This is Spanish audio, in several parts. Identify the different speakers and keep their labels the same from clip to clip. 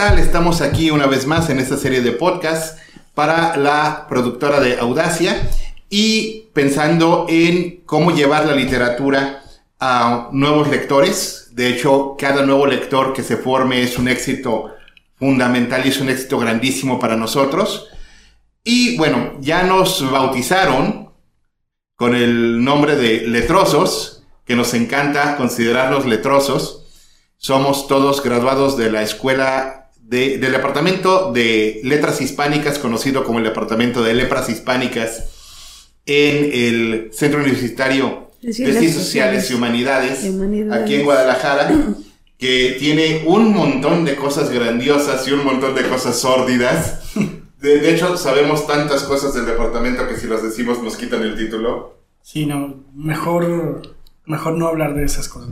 Speaker 1: Estamos aquí una vez más en esta serie de podcasts para la productora de Audacia y pensando en cómo llevar la literatura a nuevos lectores. De hecho, cada nuevo lector que se forme es un éxito fundamental y es un éxito grandísimo para nosotros. Y bueno, ya nos bautizaron con el nombre de letrosos, que nos encanta considerarlos letrosos somos todos graduados de la escuela del departamento de letras hispánicas, conocido como el departamento de letras hispánicas en el Centro Universitario de Ciencias Sociales y Humanidades, aquí en Guadalajara, que tiene un montón de cosas grandiosas y un montón de cosas sórdidas. De, hecho, sabemos tantas cosas del departamento que si las decimos nos quitan el título.
Speaker 2: Sí, no, mejor, mejor no hablar de esas cosas.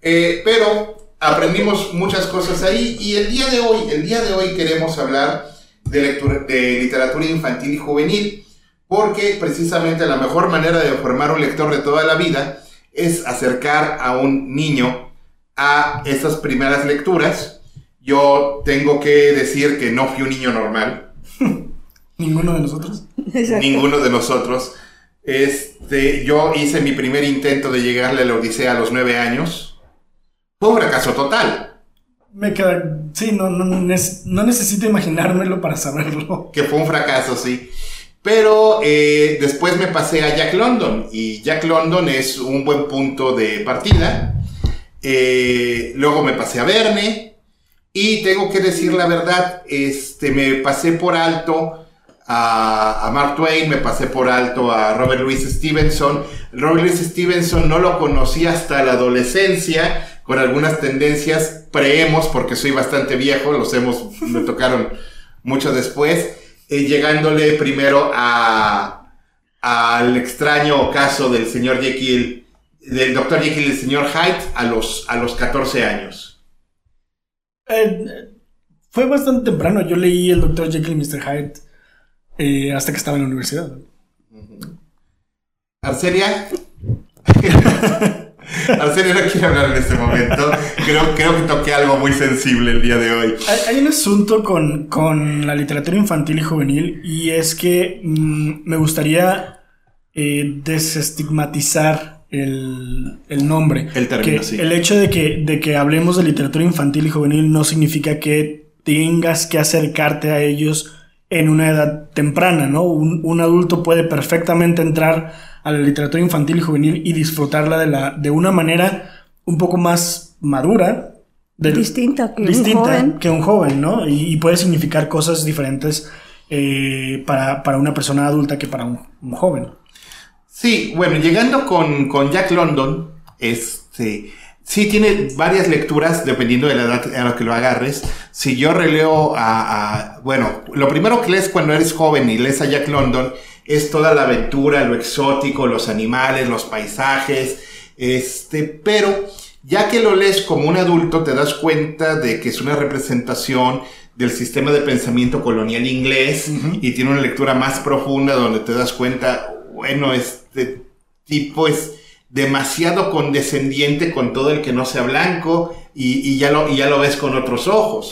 Speaker 1: Eh, pero aprendimos muchas cosas ahí y el día de hoy, el día de hoy queremos hablar de, lectura, de literatura infantil y juvenil porque precisamente la mejor manera de formar un lector de toda la vida es acercar a un niño a esas primeras lecturas. Yo tengo que decir que no fui un niño normal.
Speaker 2: Ninguno de nosotros.
Speaker 1: Ninguno de nosotros. Este, yo hice mi primer intento de llegarle a la Odisea a los nueve años fue un fracaso total.
Speaker 2: Me queda. Sí, no, no, no necesito imaginármelo para saberlo.
Speaker 1: Que fue un fracaso, sí. Pero eh, después me pasé a Jack London y Jack London es un buen punto de partida. Eh, luego me pasé a Verne y tengo que decir la verdad, este, me pasé por alto a, a, Mark Twain, me pasé por alto a Robert Louis Stevenson. Robert Louis Stevenson no lo conocí hasta la adolescencia con algunas tendencias preemos, porque soy bastante viejo, los hemos, me tocaron mucho después, eh, llegándole primero a, al extraño caso del señor Jekyll, del doctor Jekyll y del señor Hyde a los, a los 14 años.
Speaker 2: Eh, fue bastante temprano, yo leí el doctor Jekyll y Mr. Hyde eh, hasta que estaba en la universidad.
Speaker 1: Arcelia. Arsenio no quiere hablar en este momento. Creo, creo que toqué algo muy sensible el día de hoy.
Speaker 2: Hay, un asunto con, la literatura infantil y juvenil y es que mm, me gustaría eh, desestigmatizar el, nombre.
Speaker 1: El término,
Speaker 2: sí. El hecho de que, de que hablemos de literatura infantil y juvenil no significa que tengas que acercarte a ellos en una edad temprana, ¿no? Un, un adulto puede perfectamente entrar a la literatura infantil y juvenil y disfrutarla de, la, de una manera un poco más madura.
Speaker 3: distinta que un joven.
Speaker 2: Que un joven, ¿no? Y, puede significar cosas diferentes eh, para, una persona adulta que para un, joven.
Speaker 1: Sí, bueno, llegando con, Jack London, este, sí tiene varias lecturas dependiendo de la edad a la que lo agarres. Si yo releo a, a, bueno, lo primero que lees cuando eres joven y lees a Jack London es toda la aventura, lo exótico, los animales, los paisajes, este, pero ya que lo lees como un adulto te das cuenta de que es una representación del sistema de pensamiento colonial inglés y tiene una lectura más profunda donde te das cuenta, bueno, este tipo es demasiado condescendiente con todo el que no sea blanco y, ya, lo, y ya lo ves con otros ojos.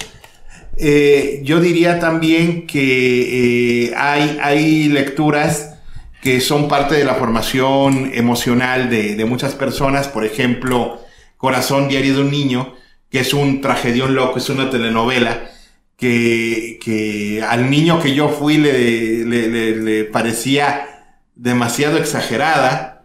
Speaker 1: Eh, yo diría también que eh, hay, hay lecturas que son parte de la formación emocional de, muchas personas, por ejemplo, Corazón Diario de un Niño, que es un tragedión loco, es una telenovela, que, al niño que yo fui le, le parecía demasiado exagerada.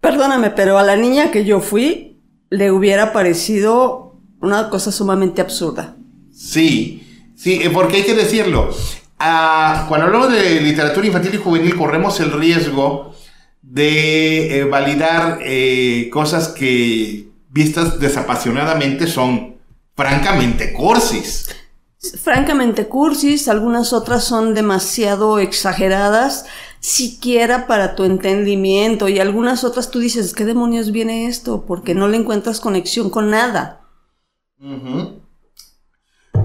Speaker 3: Perdóname, pero a la niña que yo fui le hubiera parecido una cosa sumamente absurda.
Speaker 1: Sí, sí, eh, porque hay que decirlo. Ah, cuando hablamos de literatura infantil y juvenil, corremos el riesgo de eh, validar eh, cosas que, vistas desapasionadamente, son francamente cursis.
Speaker 3: Francamente cursis, algunas otras son demasiado exageradas, siquiera para tu entendimiento, y algunas otras tú dices, ¿qué demonios viene esto? Porque no le encuentras conexión con nada.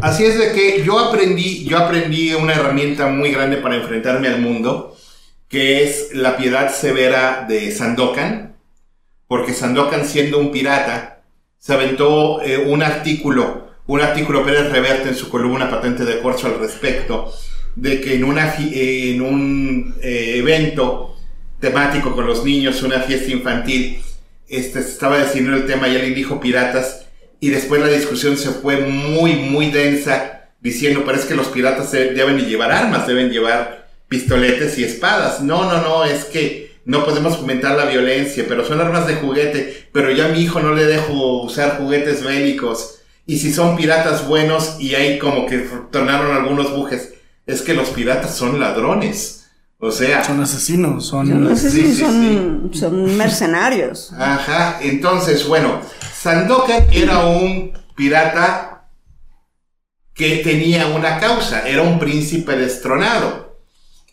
Speaker 1: Así es de que yo aprendí, yo aprendí una herramienta muy grande para enfrentarme al mundo, que es la piedad severa de Sandokan, porque Sandokan siendo un pirata, se aventó eh, un artículo un artículo Pérez Reverte en su columna Patente de Corso al respecto, de que en, un eh, evento temático con los niños, una fiesta infantil, este, estaba decidiendo el tema y alguien dijo piratas, y después la discusión se fue muy, muy densa, diciendo, pero es que los piratas deben llevar armas, deben llevar pistoletes y espadas. No, no, no, es que no podemos fomentar la violencia, pero son armas de juguete, pero ya a mi hijo no le dejo usar juguetes bélicos y si son piratas buenos y hay como que tornaron algunos bujes, es que los piratas son ladrones. O sea.
Speaker 2: Son asesinos, son.
Speaker 3: son, son mercenarios.
Speaker 1: Ajá. Entonces, bueno, Sandokan era un pirata que tenía una causa. Era un príncipe destronado.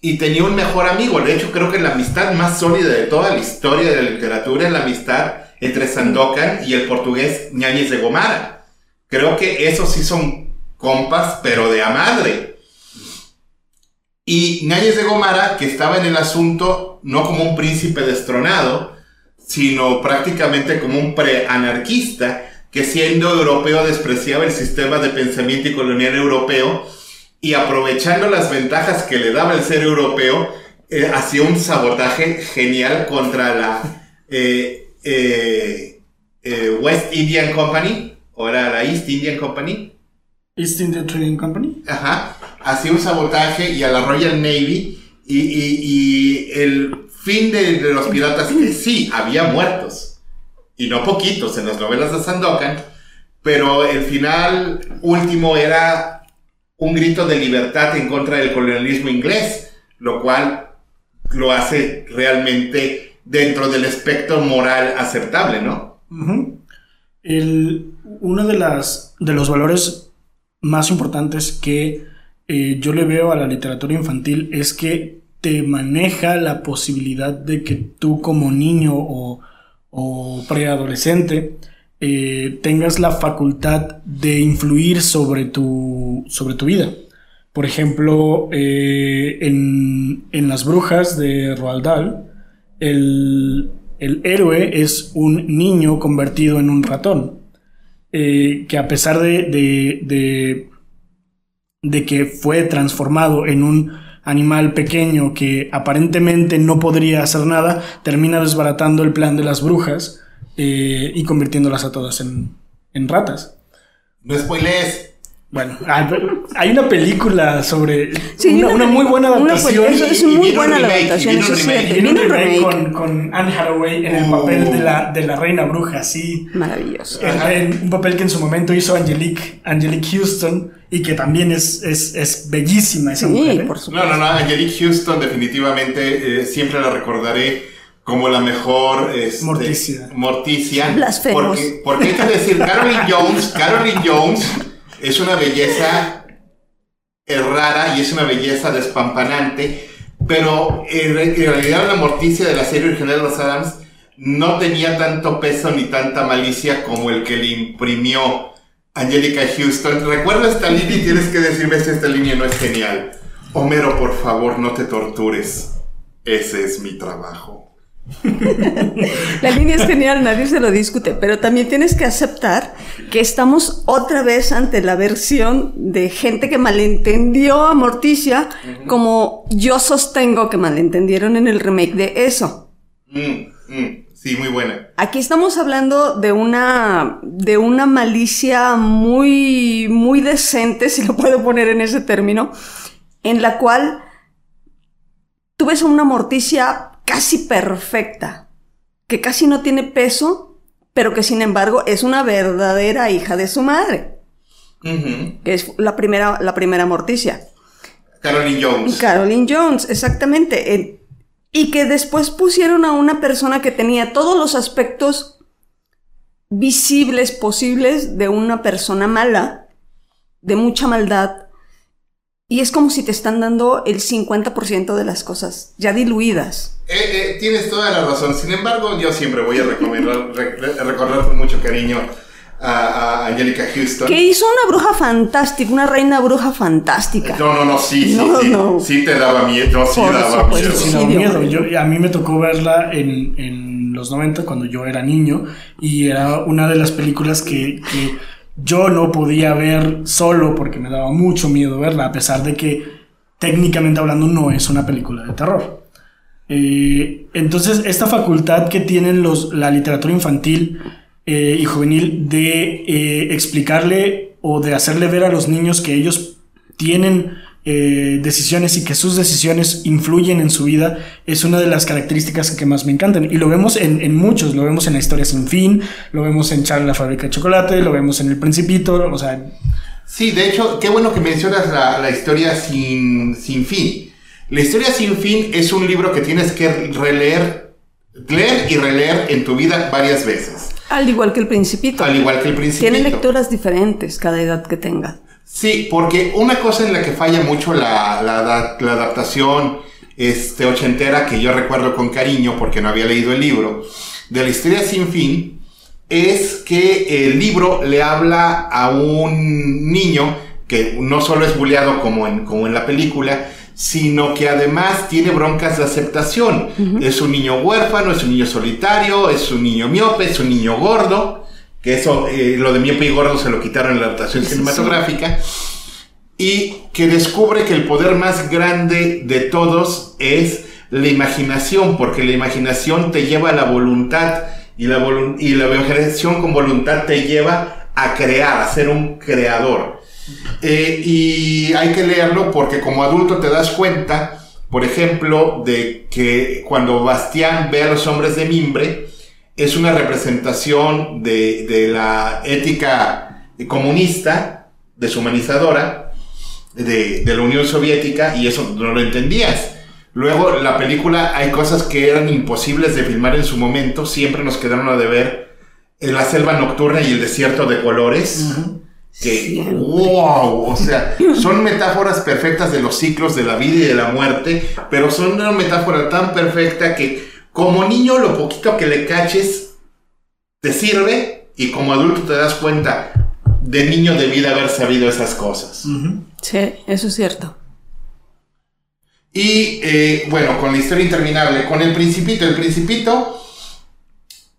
Speaker 1: Y tenía un mejor amigo. De hecho, creo que la amistad más sólida de toda la historia de la literatura es la amistad entre Sandokan y el portugués Ñañez de Gomara. Creo que esos sí son compas, pero de a madre. Y Náñez de Gomara, que estaba en el asunto no como un príncipe destronado, sino prácticamente como un preanarquista, que siendo europeo despreciaba el sistema de pensamiento y colonial europeo, y aprovechando las ventajas que le daba el ser europeo, eh, hacía un sabotaje genial contra la eh, eh, West Indian Company, o era la East Indian Company.
Speaker 2: East Indian Trading Company.
Speaker 1: Ajá. Hacía un sabotaje y a la Royal Navy. Y, y, el fin de, los piratas, sí, había muertos. Y no poquitos en las novelas de Sandokan. Pero el final último era un grito de libertad en contra del colonialismo inglés. Lo cual lo hace realmente dentro del espectro moral aceptable, ¿no?
Speaker 2: el, uno de, las, de los valores más importantes que eh, yo le veo a la literatura infantil es que te maneja la posibilidad de que tú como niño o, preadolescente eh, tengas la facultad de influir sobre tu, sobre tu vida. Por ejemplo, eh, en, en, Las Brujas de Roald Dahl, el, el héroe es un niño convertido en un ratón. Que a pesar de, que fue transformado en un animal pequeño que aparentemente no podría hacer nada, termina desbaratando el plan de las brujas eh, y convirtiéndolas a todas en, en ratas.
Speaker 1: No spoilees.
Speaker 2: Bueno, hay una película sobre una, muy buena adaptación.
Speaker 3: es muy buena la adaptación, eso sí.
Speaker 2: Viene un remake con, con, Anne Hathaway en el papel de la, de la reina bruja, sí.
Speaker 3: Maravilloso.
Speaker 2: En, un papel que en su momento hizo Angelique, Angelique Houston y que también es, es, es bellísima esa mujer. ¿eh?
Speaker 1: Por supuesto. No, no, no, Angelique Houston definitivamente eh, siempre la recordaré como la mejor este,
Speaker 2: Morticia.
Speaker 1: Morticia. Porque, porque hay que decir, Caroline Jones, Caroline Jones es una belleza rara y es una belleza despampanante, pero en, realidad la morticia de la serie original de los Adams no tenía tanto peso ni tanta malicia como el que le imprimió Angelica Houston. Recuerda esta línea y tienes que decirme si esta línea no es genial. Homero, por favor, no te tortures. Ese es mi trabajo.
Speaker 3: La línea es genial, nadie se lo discute, pero también tienes que aceptar que estamos otra vez ante la versión de gente que malentendió a Morticia, como yo sostengo que malentendieron en el remake de eso.
Speaker 1: Mm, mm, sí, muy buena.
Speaker 3: Aquí estamos hablando de una, de una malicia muy, muy decente, si lo puedo poner en ese término, en la cual tú ves a una Morticia casi perfecta, que casi no tiene peso, pero que sin embargo es una verdadera hija de su madre. Que es la primera, la primera morticia.
Speaker 1: Caroline Jones.
Speaker 3: Caroline Jones, exactamente. y que después pusieron a una persona que tenía todos los aspectos visibles posibles de una persona mala, de mucha maldad, y es como si te están dando el 50% de las cosas ya diluidas.
Speaker 1: Eh, eh, tienes toda la razón. Sin embargo, yo siempre voy a recomendar, recordar con mucho cariño a, Angelica Houston.
Speaker 3: Que hizo una bruja fantástica, una reina bruja fantástica.
Speaker 1: No, no, no, sí, sí, sí, sí te daba miedo, sí daba miedo. Sí,
Speaker 2: daba miedo. Yo, a mí me tocó verla en, en, los 90 cuando yo era niño y era una de las películas que, que yo no podía ver solo porque me daba mucho miedo verla, a pesar de que técnicamente hablando no es una película de terror. Eh, entonces, esta facultad que tienen los, la literatura infantil eh, y juvenil de eh, explicarle o de hacerle ver a los niños que ellos tienen decisiones y que sus decisiones influyen en su vida es una de las características que más me encantan. Y lo vemos en, en muchos, lo vemos en la historia sin fin, lo vemos en Charlie la fábrica de chocolate, lo vemos en El Principito, o sea...
Speaker 1: Sí, de hecho, qué bueno que mencionas la, la historia sin, sin fin la historia sin fin es un libro que tienes que releer, leer y releer en tu vida varias veces.
Speaker 3: Al igual que el principito.
Speaker 1: Al igual que el principito.
Speaker 3: Tiene lecturas diferentes cada edad que tenga.
Speaker 1: Sí, porque una cosa en la que falla mucho la, la, la adaptación este, ochentera, que yo recuerdo con cariño porque no había leído el libro, de la historia sin fin, es que el libro le habla a un niño que no solo es bulleado como en, como en la película, sino que además tiene broncas de aceptación. Es un niño huérfano, es un niño solitario, es un niño miope, es un niño gordo, que eso, eh, lo de miope y gordo se lo quitaron en la adaptación cinematográfica, y que descubre que el poder más grande de todos es la imaginación, porque la imaginación te lleva a la voluntad y la, y la imaginación con voluntad te lleva a crear, a ser un creador. Eh, y hay que leerlo porque como adulto te das cuenta, por ejemplo, de que cuando Bastián ve a los hombres de mimbre, es una representación de, la ética comunista, deshumanizadora, de, de, la Unión Soviética, y eso no lo entendías. Luego, la película, hay cosas que eran imposibles de filmar en su momento, siempre nos quedaron a deber. En la selva nocturna y el desierto de colores que wow, o sea, son metáforas perfectas de los ciclos de la vida y de la muerte, pero son una metáfora tan perfecta que como niño lo poquito que le caches te sirve y como adulto te das cuenta de niño debí haber sabido esas cosas.
Speaker 3: Sí, eso es cierto.
Speaker 1: Y eh, bueno, con la historia interminable, con el principito, el principito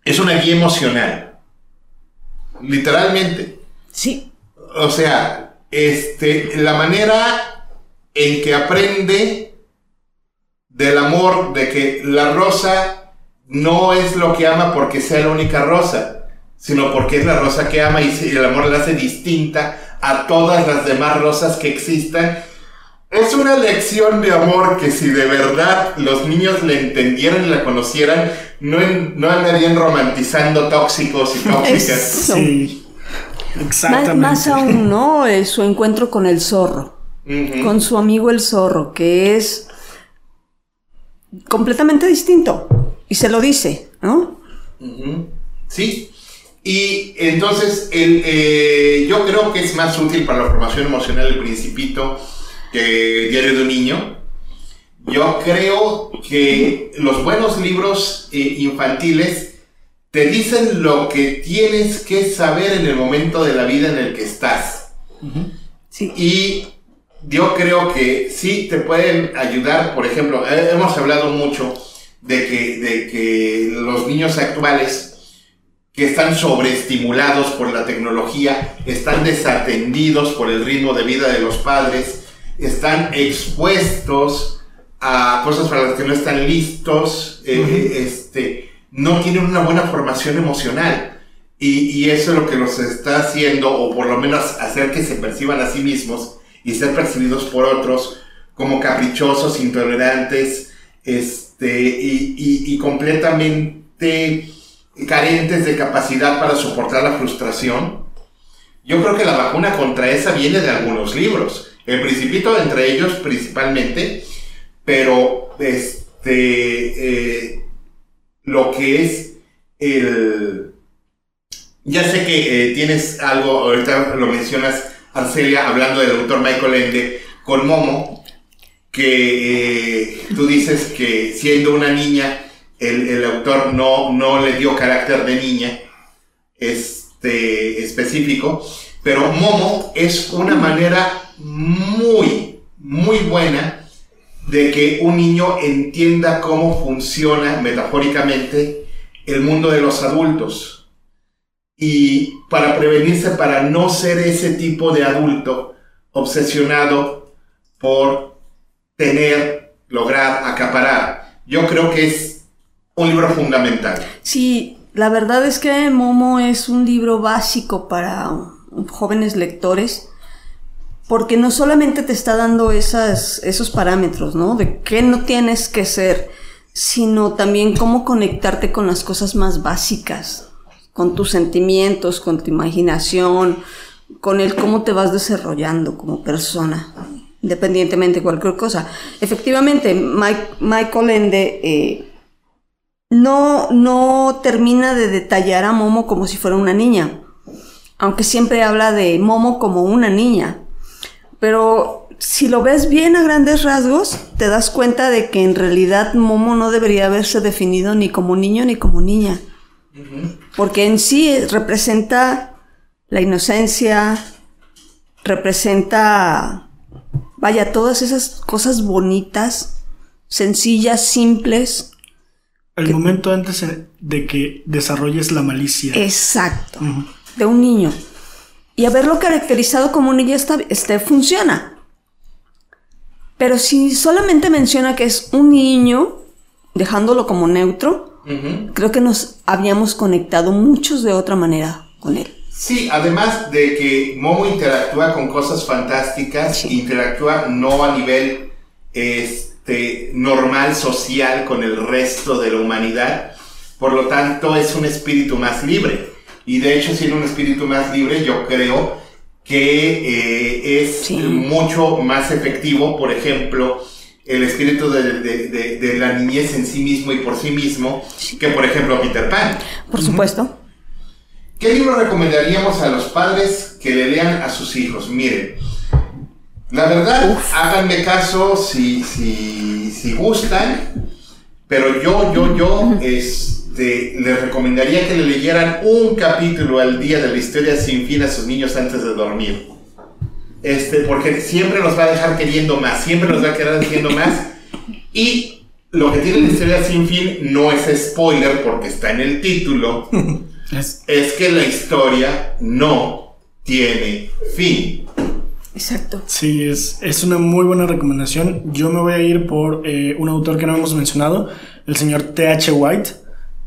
Speaker 1: es una guía emocional, literalmente.
Speaker 3: Sí
Speaker 1: o sea, este, la manera en que aprende del amor, de que la rosa no es lo que ama porque sea la única rosa, sino porque es la rosa que ama y el amor la hace distinta a todas las demás rosas que existan. Es una lección de amor que si de verdad los niños la entendieran y la conocieran, no, no andarían romantizando tóxicos y tóxicas.
Speaker 2: Sí. Exactamente.
Speaker 3: Más, aún, ¿no? su encuentro con el zorro. Con su amigo el zorro, que es completamente distinto. Y se lo dice, ¿no?
Speaker 1: Sí. Y entonces, el, eh, yo creo que es más útil para la formación emocional el principito que Diario de un Niño. Yo creo que los buenos libros eh, infantiles te dicen lo que tienes que saber en el momento de la vida en el que estás. sí. Y yo creo que sí te pueden ayudar, por ejemplo, eh, hemos hablado mucho de que, de que los niños actuales que están sobreestimulados por la tecnología, están desatendidos por el ritmo de vida de los padres, están expuestos a cosas para las que no están listos, eh, este, no tienen una buena formación emocional. Y, eso es lo que los está haciendo, o por lo menos hacer que se perciban a sí mismos y ser percibidos por otros como caprichosos, intolerantes, este, y, completamente carentes de capacidad para soportar la frustración. Yo creo que la vacuna contra esa viene de algunos libros. El Principito entre ellos principalmente, pero este, eh, lo que es el... Ya sé que eh, tienes algo, ahorita lo mencionas, Arcelia, hablando del doctor Michael Ende con Momo, que eh, tú dices que siendo una niña, el, autor no, no le dio carácter de niña este, específico, pero Momo es una manera muy, muy buena de que un niño entienda cómo funciona metafóricamente el mundo de los adultos. Y para prevenirse, para no ser ese tipo de adulto obsesionado por tener, lograr, acaparar. Yo creo que es un libro fundamental.
Speaker 3: Sí, la verdad es que Momo es un libro básico para jóvenes lectores porque no solamente te está dando esas, esos parámetros, ¿no? De qué no tienes que ser, sino también cómo conectarte con las cosas más básicas, con tus sentimientos, con tu imaginación, con el cómo te vas desarrollando como persona, independientemente de cualquier cosa. Efectivamente, Michael Ende eh, no, no termina de detallar a Momo como si fuera una niña, aunque siempre habla de Momo como una niña. Pero si lo ves bien a grandes rasgos, te das cuenta de que en realidad Momo no debería haberse definido ni como niño ni como niña. Porque en sí representa la inocencia, representa, vaya, todas esas cosas bonitas, sencillas, simples.
Speaker 2: El momento antes de que desarrolles la malicia.
Speaker 3: Exacto, de un niño. Y haberlo caracterizado como un niño está, este, funciona. Pero si solamente menciona que es un niño, dejándolo como neutro, creo que nos habíamos conectado muchos de otra manera con él.
Speaker 1: Sí, además de que Momo interactúa con cosas fantásticas, interactúa no a nivel este, normal, social, con el resto de la humanidad, por lo tanto es un espíritu más libre. Y de hecho, siendo un espíritu más libre, yo creo que eh, es mucho más efectivo, por ejemplo, el espíritu de, la niñez en sí mismo y por sí mismo, que por ejemplo Peter Pan.
Speaker 3: Por supuesto.
Speaker 1: ¿Qué libro recomendaríamos a los padres que le lean a sus hijos? Miren, la verdad, háganme caso si, si, si gustan, pero yo, yo, yo, es este, les recomendaría que le leyeran un capítulo al día de la historia sin fin a sus niños antes de dormir. Este, porque siempre nos va a dejar queriendo más, siempre nos va a quedar diciendo más. Y lo que tiene la historia sin fin no es spoiler porque está en el título. es, que la historia no tiene fin.
Speaker 3: Exacto.
Speaker 2: Sí, es, es una muy buena recomendación. Yo me voy a ir por eh, un autor que no hemos mencionado, el señor T.H. White.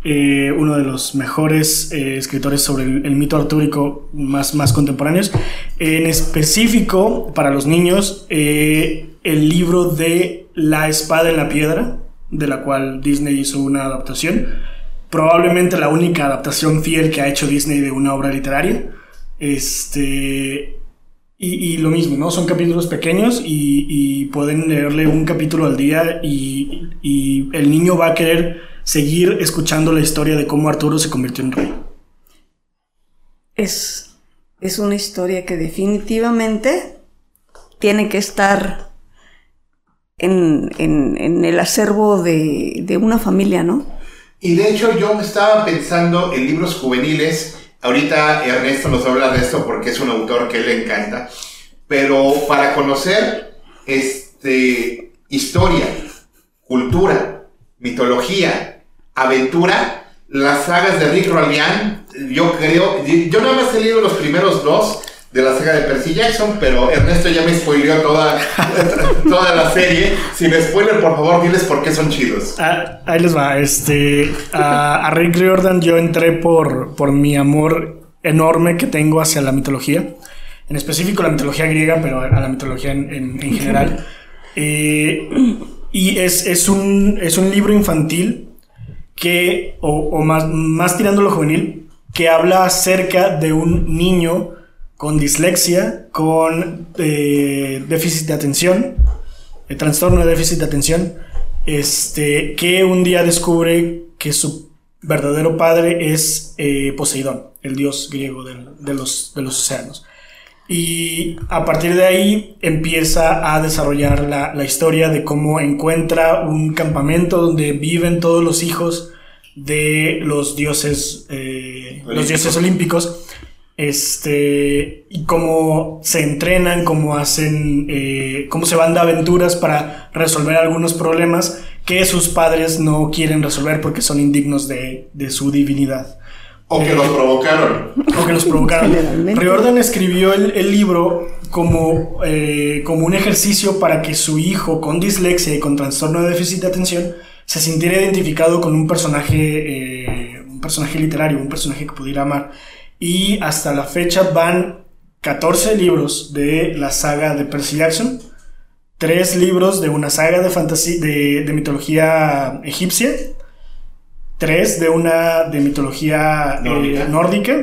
Speaker 2: Eh, uno de los mejores eh, escritores sobre el, mito artúrico más, más contemporáneos. En específico, para los niños, eh, el libro de La espada en la piedra, de la cual Disney hizo una adaptación. Probablemente la única adaptación fiel que ha hecho Disney de una obra literaria. Este, y, lo mismo, ¿no? Son capítulos pequeños y, pueden leerle un capítulo al día y, y el niño va a querer seguir escuchando la historia de cómo Arturo se convirtió en rey.
Speaker 3: Es, es una historia que definitivamente tiene que estar en, el acervo de, de, una familia, ¿no?
Speaker 1: Y de hecho yo me estaba pensando en libros juveniles, ahorita Ernesto nos habla de esto porque es un autor que le encanta, pero para conocer este, historia, cultura, mitología, aventura, las sagas de Rick Rallian, yo creo, yo nada más he leído los primeros dos de la saga de Percy Jackson, pero Ernesto ya me spoileó toda, toda la serie. Sin spoiler, por favor, diles por qué son chidos.
Speaker 2: Ah, ahí les va. Este, a, Rick Riordan yo entré por, por mi amor enorme que tengo hacia la mitología. En específico la mitología griega, pero a la mitología en, general. Eh, y es, es, un, es un libro infantil que, o, más, más tirando lo juvenil, que habla acerca de un niño con dislexia, con eh, déficit de atención, el trastorno de déficit de atención, este, que un día descubre que su verdadero padre es eh, Poseidón, el dios griego de, los, de los océanos. Y a partir de ahí empieza a desarrollar la, la, historia de cómo encuentra un campamento donde viven todos los hijos de los dioses, eh, los dioses olímpicos. Este, y cómo se entrenan, cómo hacen, eh, cómo se van de aventuras para resolver algunos problemas que sus padres no quieren resolver porque son indignos de, de su divinidad.
Speaker 1: O que
Speaker 2: Eh,
Speaker 1: los provocaron.
Speaker 2: o que los provocaron. Riordan escribió el, el libro como, eh, como un ejercicio para que su hijo con dislexia y con trastorno de déficit de atención se sintiera identificado con un personaje, eh, un personaje literario, un personaje que pudiera amar. Y hasta la fecha van 14 libros de la saga de Percy Jackson, tres libros de una saga de fantasía de, de mitología egipcia, tres de una de mitología eh,
Speaker 1: Nórdica.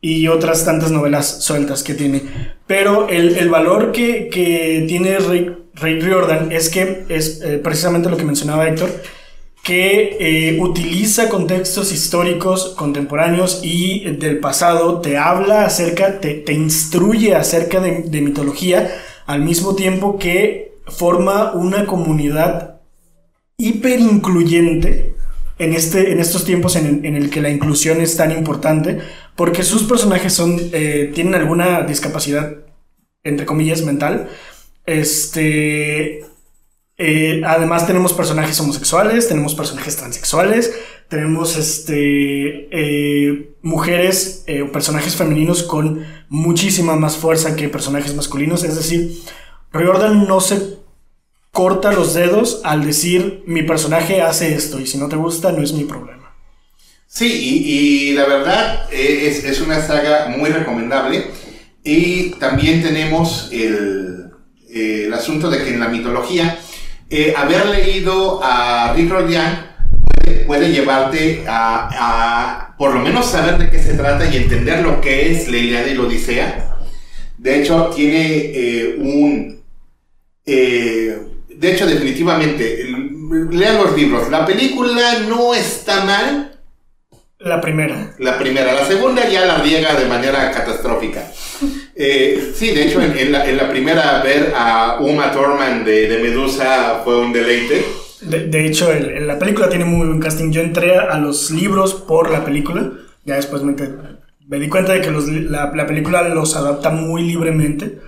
Speaker 2: y otras tantas novelas sueltas que tiene. Pero el, el valor que, que tiene Ray, Ray Riordan es que es eh, precisamente lo que mencionaba Héctor, que eh, utiliza contextos históricos contemporáneos y del pasado, te habla acerca, te, te instruye acerca de, de mitología, al mismo tiempo que forma una comunidad hiper incluyente en, este, en estos tiempos en, en el que la inclusión es tan importante, porque sus personajes son, eh, tienen alguna discapacidad, entre comillas, mental. Este, eh, además tenemos personajes homosexuales, tenemos personajes transexuales, tenemos este, eh, mujeres o personajes femeninos con muchísima más fuerza que personajes masculinos. Es decir, Riordan no se corta los dedos al decir mi personaje hace esto y si no te gusta no es mi problema.
Speaker 1: Sí, y, la verdad eh, es, es una saga muy recomendable. Y también tenemos el, eh, el asunto de que en la mitología, eh, haber leído a Rick Riordan puede, llevarte a, por lo menos saber de qué se trata y entender lo que es la Ilíada y la Odisea. De hecho, tiene un... de hecho, definitivamente, lean los libros. La película no está mal,
Speaker 2: La primera.
Speaker 1: la primera, la segunda ya la riega de manera catastrófica. Eh, sí, de hecho, en, en la, en la primera ver a Uma Thurman de, de Medusa fue un deleite.
Speaker 2: De, de hecho, el- el- la película tiene muy buen casting. Yo entré a los libros por la película. Ya después me, di cuenta de que los li- la, la película los adapta muy libremente.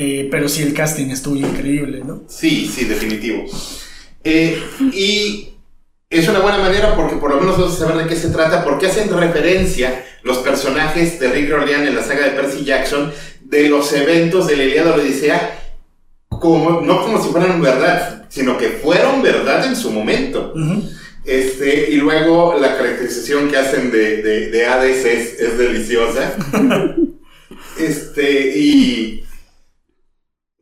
Speaker 2: Eh, pero sí, el casting estuvo increíble, ¿no?
Speaker 1: Sí, sí, definitivo. Eh, y es una buena manera porque por lo menos vas a saber de qué se trata, porque hacen referencia los personajes de Rick Riordan en la saga de Percy Jackson de los eventos de la Ilíada Odisea, como, no como si fueran verdad, sino que fueron verdad en su momento. Este, y luego la caracterización que hacen de, de, de Hades es, es deliciosa. este, y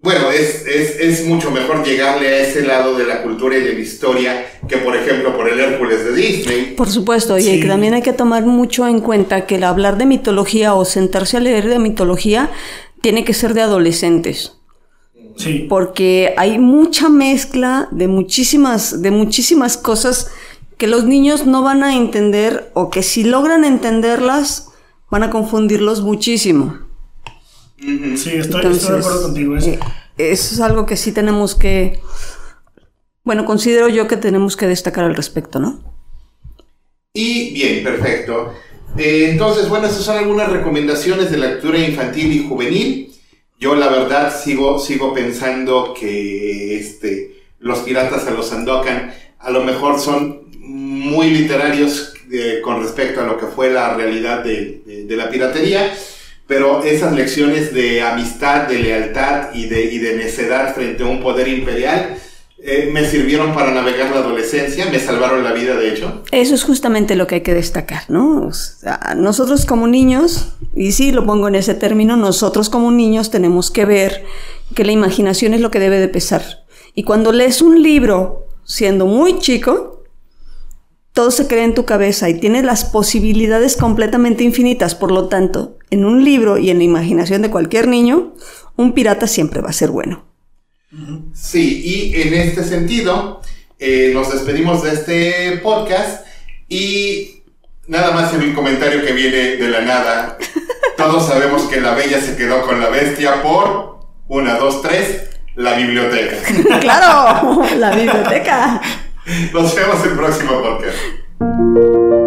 Speaker 1: bueno, es, es, es mucho mejor llegarle a ese lado de la cultura y de la historia que, por ejemplo, por el Hércules de Disney.
Speaker 3: Por supuesto, y
Speaker 2: Sí.
Speaker 3: que también hay que tomar mucho en cuenta que el hablar de mitología o sentarse a leer de mitología tiene que ser de adolescentes.
Speaker 2: Sí.
Speaker 3: porque hay mucha mezcla de muchísimas, de muchísimas cosas que los niños no van a entender o que si logran entenderlas van a confundirlos muchísimo.
Speaker 2: Sí, estoy, estoy de
Speaker 3: Entonces,
Speaker 2: acuerdo contigo. eso.
Speaker 3: eh, eso es algo que sí tenemos que, bueno, considero yo que tenemos que destacar al respecto, ¿no?
Speaker 1: Y bien, perfecto. Eh, entonces, bueno, esas son algunas recomendaciones de lectura infantil y juvenil. Yo la verdad sigo, sigo pensando que este, los piratas a los Sandokan a lo mejor son muy literarios eh, con respecto a lo que fue la realidad de, de- de la piratería, pero esas lecciones de amistad, de lealtad y de, y de necedad frente a un poder imperial eh, me sirvieron para navegar la adolescencia, me salvaron la vida de hecho.
Speaker 3: Eso es justamente lo que hay que destacar, ¿no? O sea, nosotros como niños, y sí lo pongo en ese término, nosotros como niños tenemos que ver que la imaginación es lo que debe de pesar. Y cuando lees un libro siendo muy chico, todo se crea en tu cabeza y tienes las posibilidades completamente infinitas. Por lo tanto, en un libro y en la imaginación de cualquier niño, un pirata siempre va a ser bueno.
Speaker 1: Sí, y en este sentido, eh, nos despedimos de este podcast y nada más en un comentario que viene de la nada. Todos sabemos que la bella se quedó con la bestia por una, dos, tres, la biblioteca.
Speaker 3: ¡Claro! La biblioteca.
Speaker 1: Nos vemos el próximo podcast.